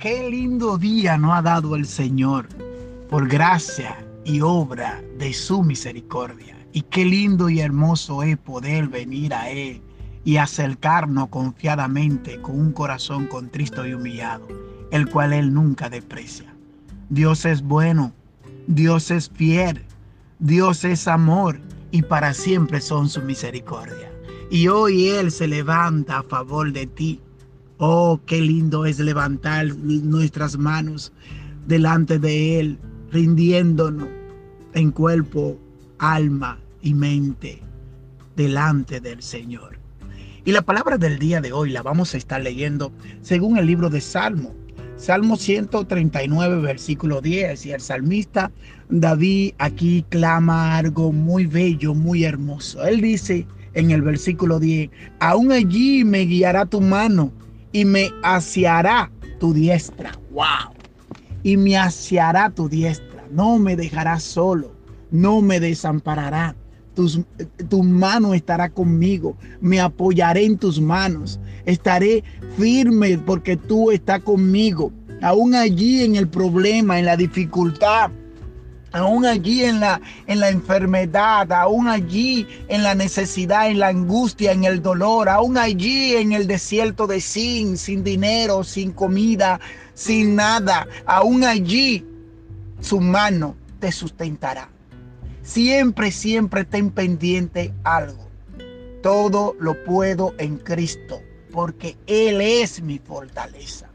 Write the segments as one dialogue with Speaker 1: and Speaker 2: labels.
Speaker 1: qué lindo día nos ha dado el Señor por gracia y obra de su misericordia. Y qué lindo y hermoso es poder venir a Él y acercarnos confiadamente con un corazón contristo y humillado, el cual Él nunca desprecia. Dios es bueno, Dios es fiel, Dios es amor y para siempre son su misericordia. Y hoy Él se levanta a favor de ti Oh, qué lindo es levantar nuestras manos delante de Él, rindiéndonos en cuerpo, alma y mente delante del Señor. Y la palabra del día de hoy la vamos a estar leyendo según el libro de Salmo. Salmo 139, versículo 10. Y el salmista David aquí clama algo muy bello, muy hermoso. Él dice en el versículo 10, aún allí me guiará tu mano y me aseará tu diestra. ¡Wow! Y me aseará tu diestra. No me dejará solo. No me desamparará. Tus, tu mano estará conmigo. Me apoyaré en tus manos. Estaré firme porque tú estás conmigo. Aún allí en el problema, en la dificultad, aún allí en la, en la enfermedad, aún allí en la necesidad, en la angustia, en el dolor, aún allí en el desierto de sin, sin dinero, sin comida, sin nada, aún allí su mano te sustentará. Siempre, siempre ten pendiente algo. Todo lo puedo en Cristo, porque Él es mi fortaleza.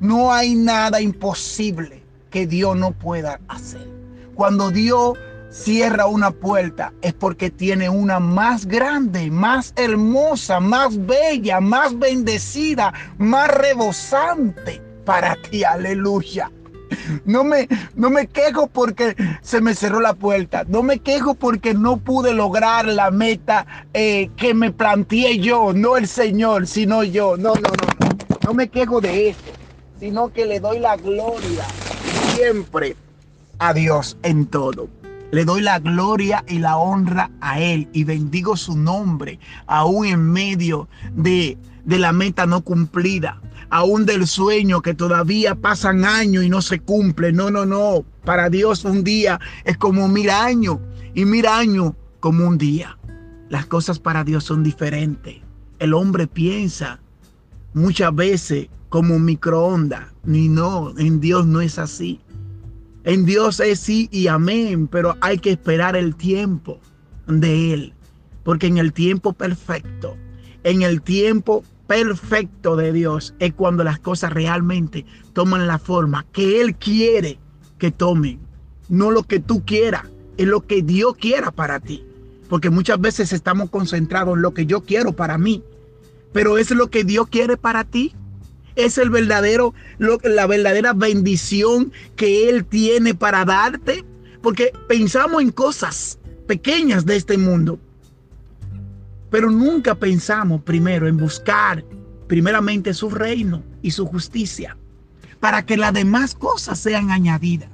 Speaker 1: No hay nada imposible que Dios no pueda hacer. Cuando Dios cierra una puerta es porque tiene una más grande, más hermosa, más bella, más bendecida, más rebosante para ti. Aleluya. No me, no me quejo porque se me cerró la puerta. No me quejo porque no pude lograr la meta eh, que me planteé yo. No el Señor, sino yo. No, no, no, no. No me quejo de eso. Sino que le doy la gloria siempre a Dios en todo. Le doy la gloria y la honra a Él y bendigo su nombre, aún en medio de, de la meta no cumplida, aún del sueño que todavía pasan años y no se cumple. No, no, no. Para Dios un día es como mil años y mil años como un día. Las cosas para Dios son diferentes. El hombre piensa muchas veces como microondas. Ni no, en Dios no es así. En Dios es sí y amén, pero hay que esperar el tiempo de Él. Porque en el tiempo perfecto, en el tiempo perfecto de Dios es cuando las cosas realmente toman la forma que Él quiere que tomen. No lo que tú quieras, es lo que Dios quiera para ti. Porque muchas veces estamos concentrados en lo que yo quiero para mí. Pero es lo que Dios quiere para ti es el verdadero, la verdadera bendición que Él tiene para darte. Porque pensamos en cosas pequeñas de este mundo. Pero nunca pensamos primero en buscar primeramente su reino y su justicia para que las demás cosas sean añadidas.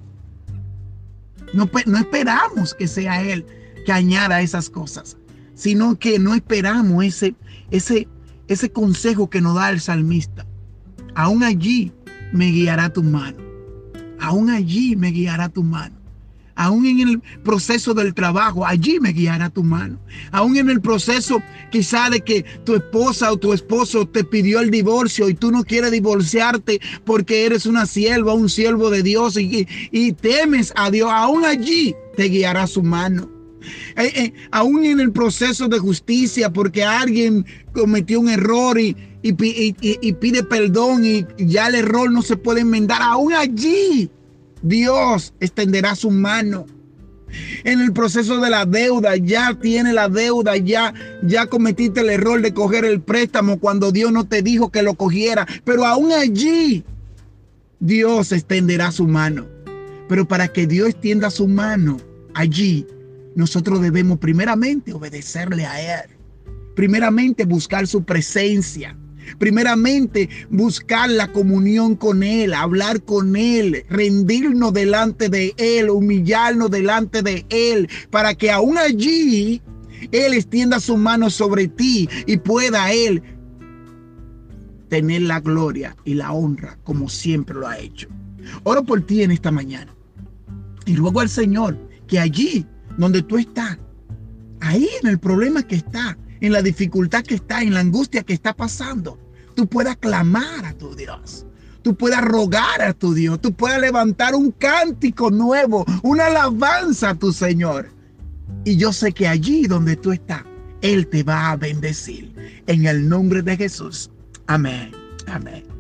Speaker 1: No, no esperamos que sea Él que añada esas cosas, sino que no esperamos ese, ese, ese consejo que nos da el salmista aún allí me guiará tu mano. Aún allí me guiará tu mano. Aún en el proceso del trabajo, allí me guiará tu mano. Aún en el proceso quizá de que tu esposa o tu esposo te pidió el divorcio y tú no quieres divorciarte porque eres una sierva, un siervo de Dios y, y temes a Dios, aún allí te guiará su mano. Eh, eh, aún en el proceso de justicia, porque alguien cometió un error y, pide perdón y ya el error no se puede enmendar, aún allí Dios extenderá su mano. En el proceso de la deuda, ya tiene la deuda, ya, ya cometiste el error de coger el préstamo cuando Dios no te dijo que lo cogiera, pero aún allí Dios extenderá su mano. Pero para que Dios extienda su mano allí, nosotros debemos primeramente obedecerle a Él. Primeramente buscar su presencia. Primeramente buscar la comunión con Él, hablar con Él, rendirnos delante de Él, humillarnos delante de Él, para que aún allí Él extienda su mano sobre ti y pueda Él tener la gloria y la honra como siempre lo ha hecho. Oro por ti en esta mañana. Y ruego al Señor que allí donde tú estás, ahí en el problema que está, en la dificultad que está, en la angustia que está pasando, tú puedas clamar a tu Dios. Tú puedas rogar a tu Dios, tú puedas levantar un cántico nuevo, una alabanza a tu Señor. Y yo sé que allí donde tú estás, Él te va a bendecir. En el nombre de Jesús. Amén. Amén.